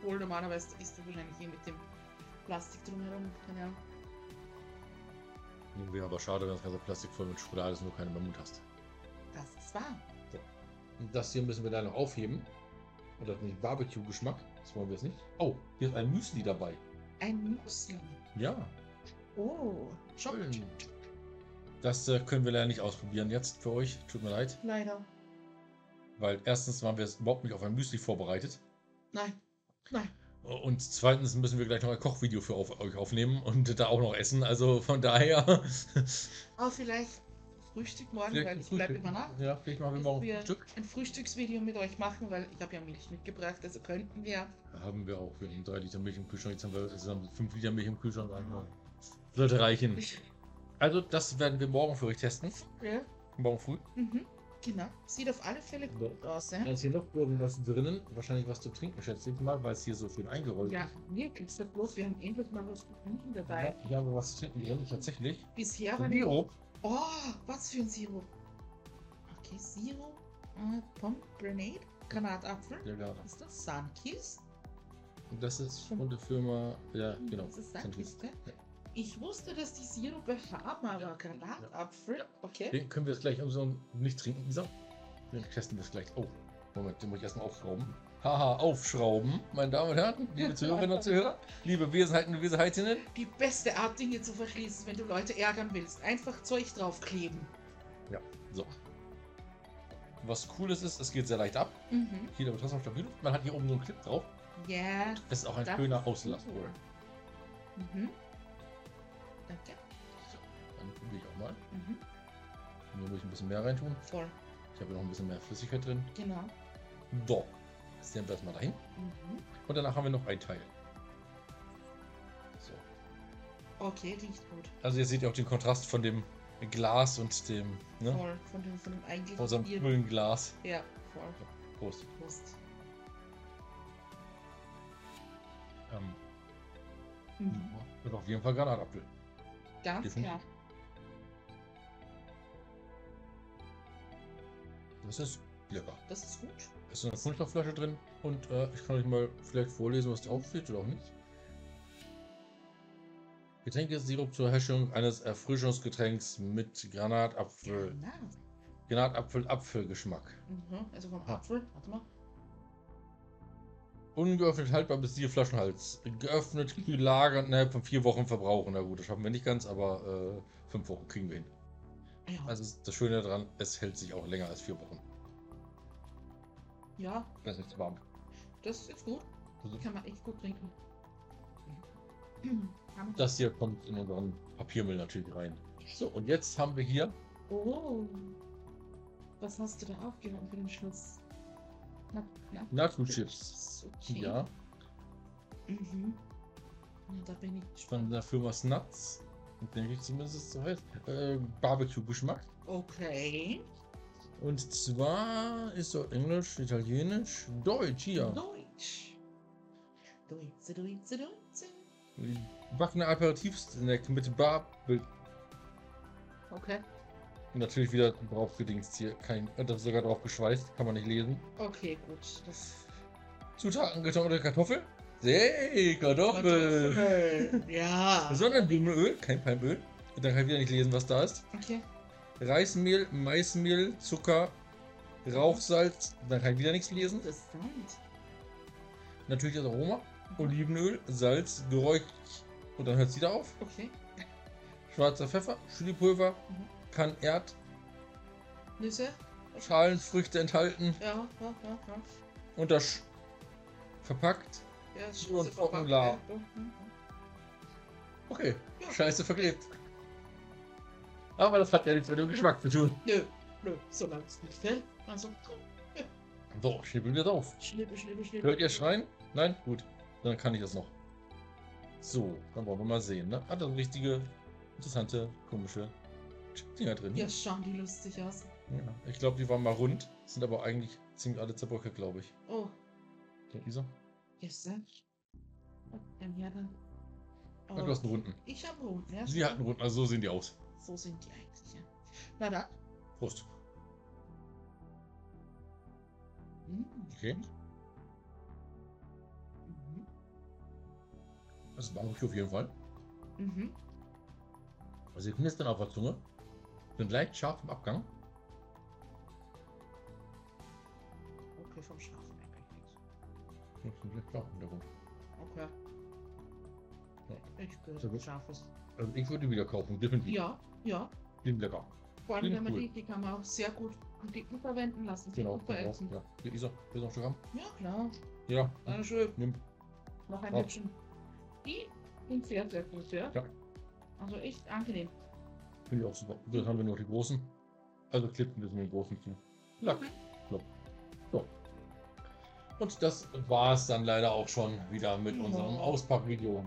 Obwohl normalerweise ist du wahrscheinlich hier mit dem Plastik drumherum. Keine Ahnung. wäre aber schade, wenn das ganze Plastik voll mit Schokolade ist und du keine mehr Mund hast. Das ist wahr. Und das hier müssen wir dann noch aufheben. Und das ist nicht Barbecue-Geschmack. Das wollen wir jetzt nicht. Oh, hier ist ein Müsli dabei. Ein Müsli. Ja, Oh, schon. schön. Das äh, können wir leider nicht ausprobieren jetzt für euch. Tut mir leid. Leider. Weil erstens waren wir überhaupt nicht auf ein Müsli vorbereitet. Nein. Nein. Und zweitens müssen wir gleich noch ein Kochvideo für auf, euch aufnehmen und da auch noch essen. Also von daher. Aber vielleicht Frühstück morgen, Vielleicht weil ich bleibe immer nach. Ja, vielleicht machen wir morgen wir Frühstück. ein Frühstücksvideo mit euch machen, weil ich habe ja Milch mitgebracht, also könnten wir. Haben wir auch. Wir haben drei Liter Milch im Kühlschrank. Jetzt haben wir insgesamt fünf Liter Milch im Kühlschrank. Sollte reichen. Also, das werden wir morgen für euch testen. Ja. Morgen früh. Mhm. Genau. Sieht auf alle Fälle gut aus, Da ja? ist hier noch irgendwas drinnen. Wahrscheinlich was zu trinken, schätze ich mal, weil es hier so schön eingerollt Ja, ist. wirklich. So bloß, wir haben endlich mal was zu trinken dabei. Ja, haben wir was zu trinken drin, tatsächlich. Bisher war Sirup. Oh, was für ein Sirup. Okay, Sirup. Äh, Pomegranate. Granatapfel. Ja. Was ist das? Sunkist? Und das ist von der Firma. Ja, genau. Das ist. Sunkist, gell? Ja. Ich wusste, dass die Sirupe haben, aber Granatapfel. Okay. Den können wir jetzt gleich umso nicht trinken, dieser. Den testen wir es gleich. Oh, Moment, den muss ich erstmal aufschrauben. Haha, aufschrauben, meine Damen und Herren, liebe Zuhörerinnen und Zuhörer, liebe Wesenheiten und Wesenheitinnen. Die beste Art, Dinge zu verschließen, wenn du Leute ärgern willst. Einfach Zeug draufkleben. So. Was cooles ist, es geht sehr leicht ab. Mhm. Hier der Betrachter stabil. Man hat hier oben so einen Clip drauf. Ja. Das ist auch ein schöner ist Auslass. cool. Mhm. Danke. So, dann probiere ich auch mal. Mhm. Muss ich ein bisschen mehr reintun. Voll. Ich habe noch ein bisschen mehr Flüssigkeit drin. Genau. So, das nehmen wir erstmal dahin. Mhm. Und danach haben wir noch ein Teil. So. Okay, riecht gut. Also ihr seht ja auch den Kontrast von dem Glas und dem, ne? Voll. Von dem, von dem eigentlichen Von unserem coolen Glas. Ja, voll. Prost. Prost. Ähm, Mhm. das ist auf jeden Fall Granatapfel. Ganz Definitiv. klar. Das ist lecker. Das ist gut. Es ist eine Kunststoffflasche drin und äh, ich kann euch mal vielleicht vorlesen, was drauf steht oder auch nicht. Getränkesirup zur Herstellung eines Erfrischungsgetränks mit Granatapfel. Genau. Granatapfel-Apfelgeschmack. Mhm. Also vom. Apfel. Warte mal. Ungeöffnet haltbar bis vier Flaschenhals. Geöffnet, kühl lagern, innerhalb von vier Wochen verbrauchen. Na gut, das schaffen wir nicht ganz, aber äh, fünf Wochen kriegen wir hin. Ja. Also das Schöne daran, es hält sich auch länger als vier Wochen. ja, Das ist warm. das ist jetzt gut. Also Kann man echt gut trinken. Das hier kommt in unseren Papiermüll natürlich rein. So, und jetzt haben wir hier Oh. Was hast du da aufgehoben für den Schluss? Na, na. Nacho-Chips. Okay. Ja, Mhm. Ja, da bin ich von gespannt. der Firma Snuts. Denke ich zumindest so heißt. Äh, Barbecue-Geschmack. Okay. Und zwar ist so Englisch, Italienisch, Deutsch hier. Deutsch. Deutsch, Deutsch, Deutsch. Backene Aperitivsnack mit Barbecue. Okay. Und natürlich wieder drauf gedingst hier. Kein, das ist sogar drauf geschweißt, kann man nicht lesen. Okay, gut. Das Zutaten getrocknete Kartoffel. Hey, Kartoffel. Kartoffel. Ja. Sonnenblumenöl, kein Palmöl. Und dann kann ich wieder nicht lesen, was da ist. Okay. Reismehl, Maismehl, Zucker, Rauchsalz. Dann kann ich wieder nichts lesen. Interessant. Natürlich das Aroma. Olivenöl, Salz, Geräusch. Und dann hört es wieder auf. Okay. Schwarzer Pfeffer, Chilipulver, Mhm. Kann Erd, Nüsse? Schalenfrüchte enthalten. Ja, ja, ja, ja. Und das verpackt. Ja, ist Und Formular. ja. Mhm. Okay, Ja. scheiße verklebt. Aber das hat ja nichts mit dem Geschmack zu tun. Nö, nö, solange es nicht fällt. Also, So, schnippeln wir drauf. schnippe, schnippe, schnippe. Hört ihr schreien? Nein? Gut. Dann kann ich das noch. So, dann wollen wir mal sehen. Ne? Hat das richtige, interessante, komische Dinger drin. Ja, schauen die lustig aus. Ja. Ich glaube, die waren mal rund, sind aber eigentlich ziemlich alle zerbröckelt, glaube ich. Oh, Der Isa? gestern. Dann ja dann. Ja, du hast einen runden. Ich habe Runden, ja. Sie hatten einen runden, also so sehen die aus. So sind die eigentlich, ja. Na dann. Prost. Mhm. Okay. Mhm. Das ist Barbecue auf jeden Fall. Mhm. Also sie knistern auf der Zunge. Sind leicht scharf im Abgang. Okay, vom Schafen merke ich nichts. Sind leicht scharf im Hintergrund. Okay. Ja. Ich spüre gut. Scharfes. Also ich würde wieder kaufen, definitiv. Ja, ja. Klingt lecker. Vor allem, Klingt wenn man cool. die, die kann man auch sehr gut am Dicken verwenden lassen. Genau. veressen. Ja. Hier, Isa, willst du noch Stück haben? Ja, klar. Ja. Sehr schön. Nimm. Noch ein. Häppchen. Die sind sehr, sehr gut, ja. Ja. Also echt angenehm. Finde ich auch super. Dann haben wir noch die großen. Also klippen wir dem großen zu. Lack. Mhm. So. Und das war es dann leider auch schon wieder mit Ja. unserem Auspackvideo.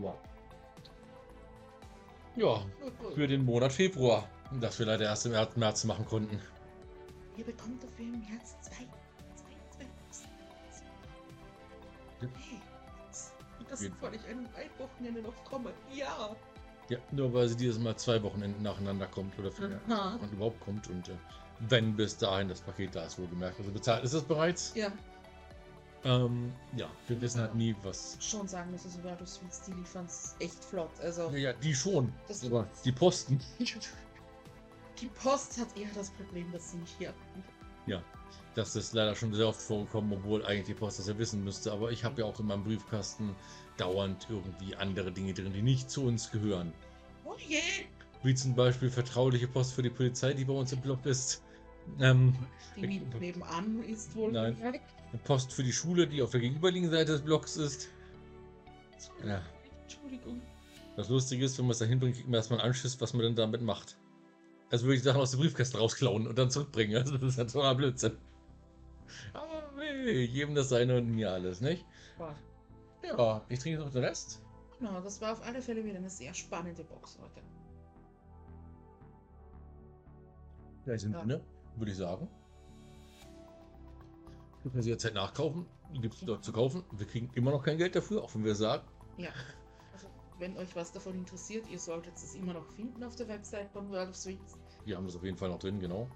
Ja. Gut. für den Monat Februar, das wir leider erst im März- März machen konnten. Ihr bekommt dafür im März zwei. Hey, das- ist, weil ich ein Wochenende noch komme. Ja. Ja, nur weil sie dieses Mal zwei Wochenenden nacheinander kommt oder vier Aha. und überhaupt kommt und äh, wenn bis dahin das Paket da ist, wohlgemerkt. Also bezahlt ist es bereits. Ja, Ähm, ja, wir wissen halt nie, was. schon sagen müssen, so World of Sweets, die liefern es echt flott. Also, Ja, ja, die schon. Das- aber die Posten. die Post hat eher das Problem, dass sie nicht hier. Das ist leider schon sehr oft vorgekommen, obwohl eigentlich die Post das ja wissen müsste. Aber ich habe ja auch in meinem Briefkasten dauernd irgendwie andere Dinge drin, die nicht zu uns gehören. Oh je! Wie zum Beispiel vertrauliche Post für die Polizei, die bei uns im Block ist. Ähm, Die neb- nebenan ist wohl. Nein. eine Post für die Schule, die auf der gegenüberliegenden Seite des Blocks ist. Ja. Entschuldigung. Das Lustige ist, wenn man es da hinbringt, kriegt man erstmal einen Anschiss, was man denn damit macht. Also würde ich die Sachen aus dem Briefkasten rausklauen und dann zurückbringen. Also das ist ja totaler Blödsinn. Aber nee, jedem das seine und mir alles, nicht? Boah. Ja, ich trinke noch den Rest. Genau, das war auf alle Fälle wieder eine sehr spannende Box heute. Ja, in Ja. Sinne, würde ich sagen. Wir können sie jetzt halt nachkaufen. Gibt es dort zu kaufen. Wir kriegen immer noch kein Geld dafür, auch wenn wir sagen. Ja. Wenn euch was davon interessiert, ihr solltet es immer noch finden auf der Website von World of Sweets. Wir haben das auf jeden Fall noch drin, genau.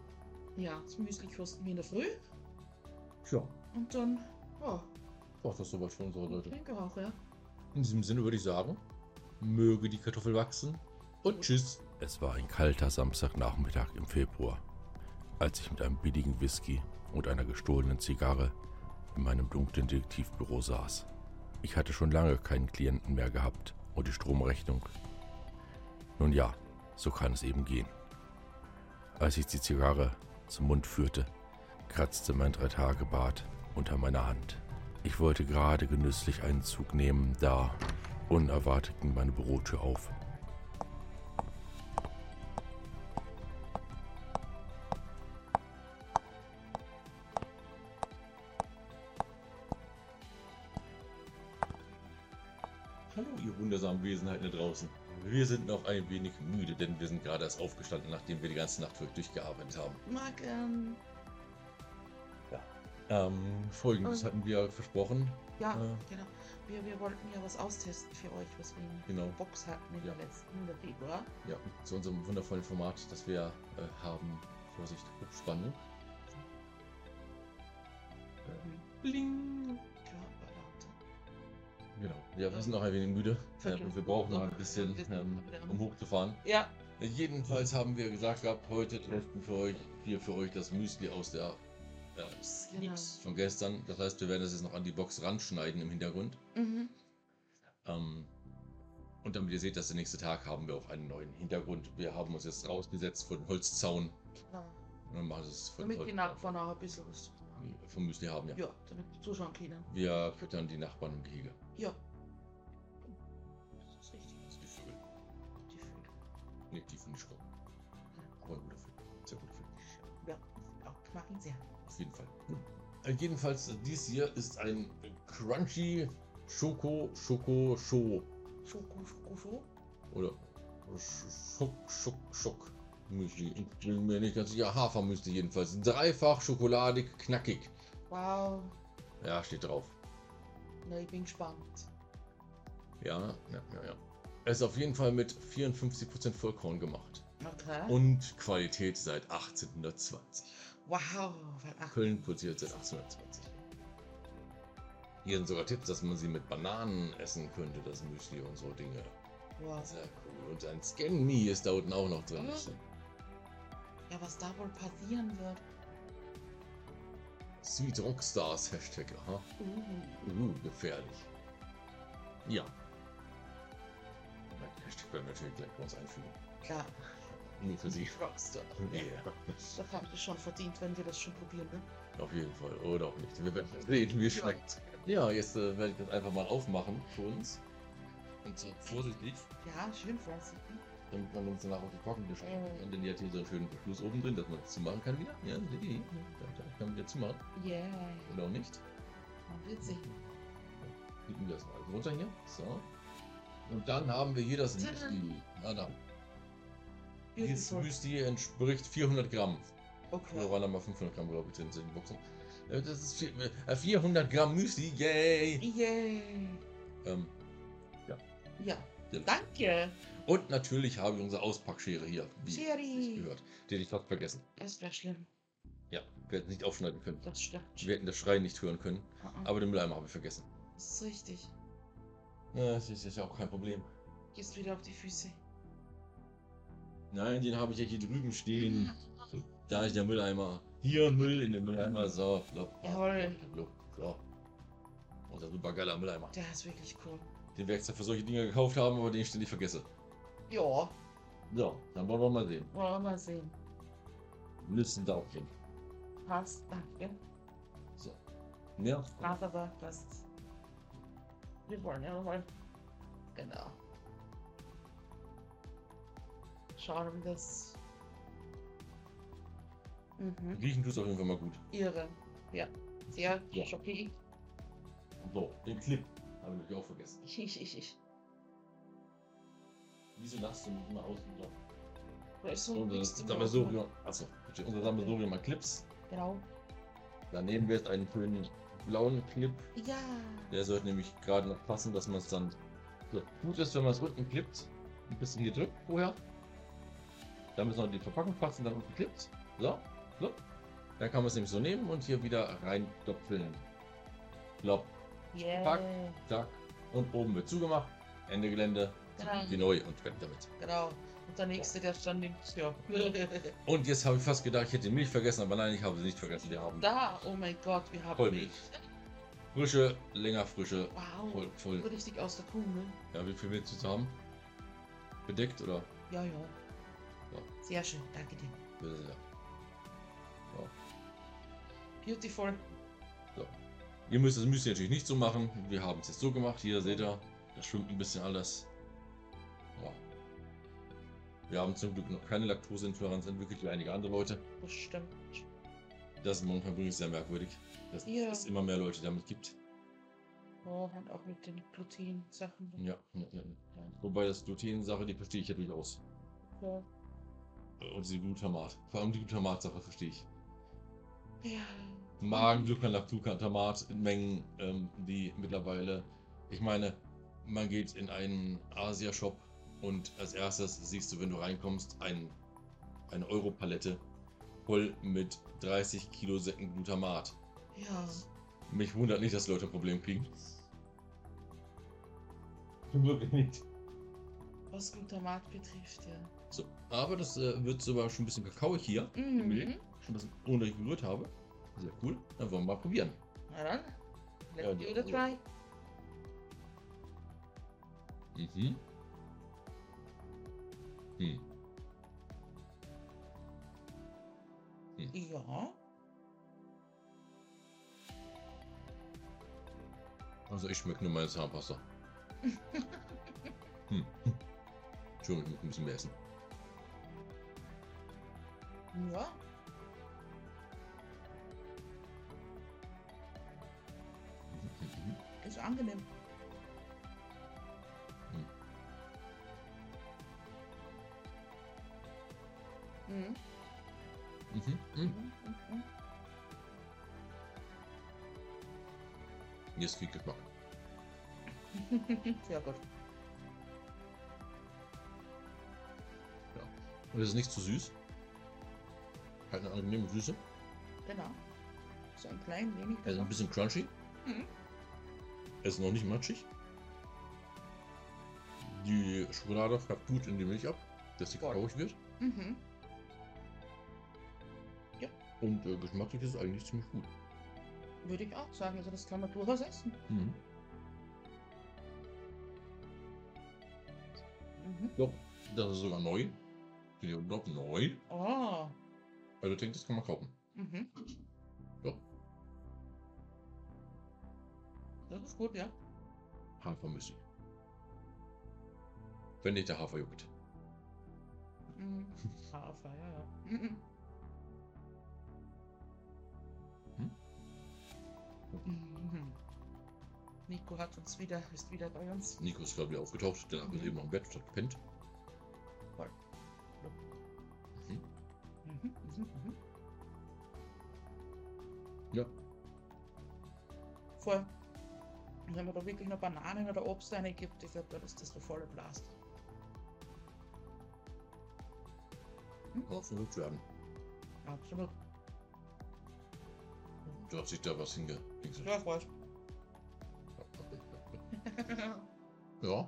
Ja, das Müsli kosten wir in der Früh. Tja, Und dann, oh, war das soweit von unserer ich Seite. denke auch, ja. In diesem Sinne würde ich sagen, möge die Kartoffel wachsen und tschüss. Es war ein kalter Samstagnachmittag im Februar, als ich mit einem billigen Whisky und einer gestohlenen Zigarre in meinem dunklen Detektivbüro saß. Ich hatte schon lange keinen Klienten mehr gehabt und die Stromrechnung. Nun ja, so kann es eben gehen. Als ich die Zigarre zum Mund führte, kratzte mein Drei-Tage-Bart unter meiner Hand. Ich wollte gerade genüsslich einen Zug nehmen, da unerwartet ging meine Bürotür auf. Hallo, ihr wundersamen Wesenheiten da draußen. Wir sind noch ein wenig müde, denn wir sind gerade erst aufgestanden, nachdem wir die ganze Nacht durchgearbeitet haben. Mag, ähm, Ähm, folgendes Oh. hatten wir versprochen. ja, Äh. genau. Wir, wir wollten ja was austesten für euch, was wir in Genau. der Box hatten in Ja. der letzten, Februar. Ja, zu unserem wundervollen Format, das wir äh, haben. Vorsicht. Äh, Bling. Ja, wir sind noch ein wenig müde. Viertel. Ähm, wir brauchen noch ein bisschen, Wir ähm, um hochzufahren. Ja, Jedenfalls haben wir gesagt gehabt, heute testen für euch, hier für euch das Müsli aus der äh, Genau. Von gestern. Das heißt, wir werden das jetzt noch an die Box ranschneiden im Hintergrund. mhm. Ähm, und damit ihr seht, dass der nächste Tag haben wir auch einen neuen Hintergrund. Wir haben uns jetzt rausgesetzt vor den Holzzaun. genau. Und dann machen wir es von Damit die Nachbarn auch ein bisschen was vom Müsli haben, ja. Ja, damit die zuschauen können. Wir füttern die Nachbarn im Gehege. Ja. Ne, ich schon. Aber ein guter Film. Sehr guter Film. Ja, auch, mag ihn sehr. Auf jeden Fall. Äh, jedenfalls, äh, dies hier ist ein Crunchy Schoko Schoko Scho. Schoko, Schoko, Schoko. Oder Sch- Schock Schock Schock Müsli. Ich bin mir nicht ganz sicher. Hafermüsli jedenfalls. Dreifach schokoladig, knackig. Wow. Ja, steht drauf. Na, ich bin gespannt. Ja, ja, ja, ja. Er ist auf jeden Fall mit 54% Vollkorn gemacht. Okay. Und Qualität seit 1820. wow. Köln produziert seit 1820. Hier sind sogar Tipps, dass man sie mit Bananen essen könnte, das Müsli und so Dinge. wow. Sehr cool. Und ein Scan Me ist da unten auch noch drin. Mhm. Ja, was da wohl passieren wird. Sweet Rockstars Hashtag, aha. Uh. Uh, gefährlich. Ja. Werden wir natürlich gleich bei uns einfügen. Klar. Nur für sie. Rockstar. Ja. Das haben wir schon verdient, wenn wir das schon probieren, ne? Auf jeden Fall. Oder auch nicht. Wir werden sehen, wie es schmeckt. Ja, jetzt äh, werde ich das einfach mal aufmachen für uns. Und so vorsichtig. Ja, schön vorsichtig. damit man uns danach auf die Korken stellen Mhm. kann. Denn die hat hier so einen schönen Verschluss oben drin, dass man das zumachen kann wieder. Ja, seht ihr hier? Da, da kann man wieder zumachen. Yeah. Oder auch nicht. Man wird sehen. Klicken wir das mal runter hier. So. Und dann haben wir hier das. Müsli. Ah, da. Dieses. Müsli entspricht 400 Gramm. Okay. waren da mal 500 Gramm, glaube ich, drin in den Boxen. Äh, Das ist vier- äh, 400 Gramm Müsli, yay! Yay. Ähm, Ja. Ja. Danke. und natürlich habe ich unsere Auspackschere hier, wie Schere. sich gehört. Die hätte ich fast vergessen. Das wäre schlimm. Ja, wir hätten nicht aufschneiden können. Das stimmt. Wir hätten das Schreien nicht hören können. Ah, ah. Aber den Mülleimer habe ich vergessen. Das ist richtig. Ja, das ist ja auch kein Problem. Gehst wieder auf die Füße. Nein, den habe ich ja hier drüben stehen. Da ist der Mülleimer. Hier Müll in dem Mülleimer. So, flop, Jawohl. flop, So. Unser super geiler Mülleimer. Der ist wirklich cool. Den extra für solche Dinge gekauft haben, aber den ich ständig vergesse. Ja. So, dann wollen wir mal sehen. Wollen wir mal sehen. Listen Daubchen. Passt. Danke. So. Ja. Passt aber. Passt. Wir wollen ja nochmal. Genau. Schauen, wie das. Mhm. Riechen tut es auf jeden Fall mal gut. Irre. Ja. Sehr Ja. schockierend. So, den Clip. Habe ich natürlich auch vergessen. Ich, ich, ich, ich. Wieso lachst du mich immer aus? Da ist so Unser Sammelsurium. Achso. Unser Sammelsurium an Clips. Genau. Daneben wird einen schönen blauen Clip. Ja. Der sollte nämlich gerade noch passen, dass man es dann. So, gut ist, wenn man es unten klippt. Ein bisschen hier drückt vorher. Dann müssen wir die Verpackung fassen, dann unten klippt. So, so. Dann kann man es nämlich so nehmen und hier wieder reinstopfeln. Plopp, Yeah. Pack. zack. Und oben wird zugemacht. Ende Gelände. Genau. Wie neu und weg damit. Genau. Und der nächste, der stand nimmt. Ja. Und jetzt habe ich fast gedacht, ich hätte die Milch vergessen, aber nein, ich habe sie nicht vergessen. Wir haben da. Oh mein Gott, wir haben Vollmilch. frische, länger frische, Wow. voll, voll. Richtig aus der Kuh, ne? Ja, wie viel willst du haben? Bedeckt oder? Ja, ja. Ja. Sehr schön, danke dir. Ja. So. Beautiful. Ihr müsst das müsst ihr natürlich nicht so machen. Wir haben es jetzt so gemacht. Hier seht ihr, da schwimmt ein bisschen alles. Wir haben zum Glück noch keine Laktoseintoleranz entwickelt wie einige andere Leute. Das stimmt. Das ist momentan übrigens sehr merkwürdig, dass Ja. es immer mehr Leute damit gibt. Oh, und auch mit den Gluten-Sachen. Ja, ja, ja. Wobei das Gluten-Sache, die verstehe ich ja durchaus. Ja. Und die Glutamat. Vor allem die Glutamat-Sache verstehe ich. ja. Magenglückern, Glutamat in Mengen, ähm, die mittlerweile, ich meine, man geht in einen Asia-Shop und als erstes siehst du, wenn du reinkommst, ein, eine Europalette voll mit 30 Kilo Säcken Glutamat. Ja. Mich wundert nicht, dass Leute ein Problem kriegen. Wirklich nicht. Was Glutamat betrifft, ja. So, aber das äh, wird sogar schon ein bisschen kakaoig hier. Mhm. Milch. Schon ein bisschen, ohne dass ich gerührt habe. Sehr cool. Dann wollen wir mal probieren. Na dann. Let's Ja, give it a die- try. Mhm. Hm. Ja. Also ich schmecke nur meine Zahnpasta. hm. Entschuldigung, ich muss ein bisschen mehr essen. Ja. Mhm. Ist angenehm. Viel Geschmack. Sehr gut. Und es ist nicht zu süß. Hat eine angenehme Süße. Genau. So ein klein wenig. Er ist ein bisschen crunchy. Mhm. Er ist noch nicht matschig. Die Schokolade färbt gut in die Milch ab, dass sie kakaoig wird. Mhm. Und äh, geschmacklich ist es eigentlich ziemlich gut. Würde ich auch sagen. Also das kann man durchaus essen. Mhm. Mhm. Doch, das ist sogar neu. Ja, doch neu. Oh. Also ich denke, das kann man kaufen. Mhm. Doch. Das ist gut, ja. Hafermüsli. Wenn nicht der Hafer juckt. Mhm. Hafer, ja, ja. Nico hat uns wieder, ist wieder bei uns. Nico ist gerade wieder aufgetaucht, der hat Mhm. eben noch im Bett statt gepennt. Voll. Mhm. Mhm, mhm, mhm. Ja. Voll. Und wenn man da wirklich noch Bananen oder Obst rein gibt, ich glaube, dann ist das der volle Blast. Kann verrückt werden. Absolut. Du hast sich da was hinge... hinge- Ja, freut. Ja,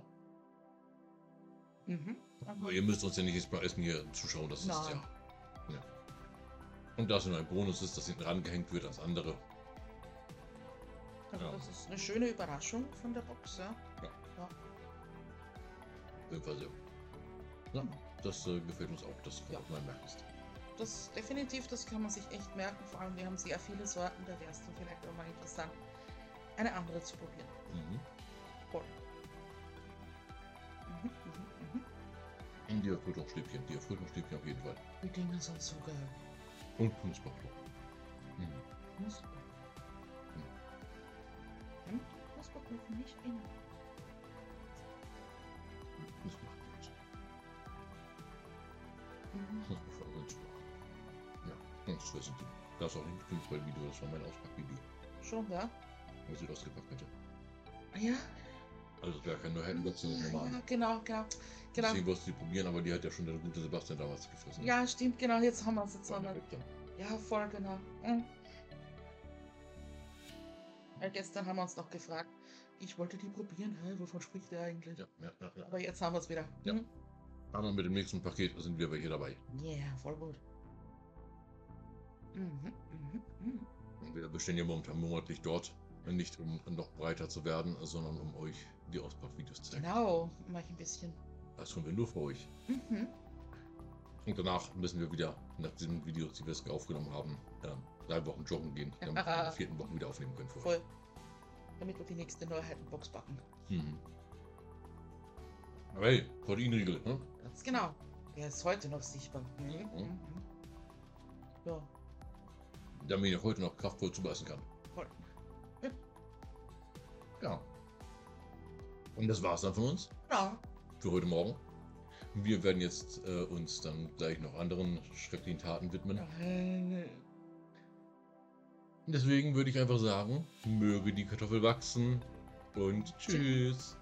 mhm. aber ihr müsst uns ja nicht jetzt beim Essen hier zuschauen, das ist Nein. ja. ja. Und da es nur ein Bonus ist, das hinten rangehängt wird als andere. Also Ja. Das ist eine schöne Überraschung von der Box, ja. Auf jeden Fall sehr. Ja, das äh, gefällt uns auch, das kann Ja. mal merken. Das definitiv, das kann man sich echt merken. Vor allem, wir haben sehr viele Sorten, da wäre es dann vielleicht auch mal interessant, eine andere zu probieren. Mhm. Voll. Mhm, mhm, mhm. Die Erfrischungsstäbchen, die Erfrischungsstäbchen auf jeden Fall. Die Dinge sind so geil. Und Knusperfloh. Mhm. Knusper. Hm? Knusperkuchen nicht in. Knusperfloh. Mhm. Knusperfloh Ja, das ich nicht. Das ist auch ein Fußballvideo, das war mein Auspackvideo, Schon, ja? was ich ausgepackt hatte. Ah, Ja. Also es wäre kein Neuheitenbox, sondern normal. Ja, genau, genau. Genau. Deswegen wolltest du die probieren, aber die hat ja schon der gute Sebastian damals gefressen. Ja, stimmt, genau. Jetzt haben wir es jetzt War noch. weg dann. Ja, voll genau. Mhm. Ja, gestern haben wir uns noch gefragt, ich wollte die probieren, hä, wovon spricht der eigentlich? Ja, ja, ja, ja. Aber jetzt haben wir es wieder. Ja. Mhm. Aber mit dem nächsten Paket sind wir welche dabei. Yeah, voll gut. Mhm, mhm, mhm. Wir bestehen ja momentan monatlich dort, nicht um noch breiter zu werden, sondern um euch die Auspackvideos zu zeigen. Genau, mach ich ein bisschen. Das tun wir nur für euch. Mhm. Und danach müssen wir wieder, nach diesen Videos, die wir jetzt aufgenommen haben, ähm, drei Wochen joggen gehen, damit wir in der vierten Woche wieder aufnehmen können. Voll. Damit wir die nächste Neuheitenbox backen. Mhm. Aber hey, Proteinriegel, ne? Ganz genau. Der ist heute noch sichtbar. Mhm. Mhm. Mhm. Ja, damit ich heute noch kraftvoll zubeißen kann. Ja. Und das war's dann von uns Ja. für heute Morgen. Wir werden jetzt äh, uns dann gleich noch anderen schrecklichen Taten widmen. Deswegen würde ich einfach sagen, möge die Kartoffel wachsen und tschüss.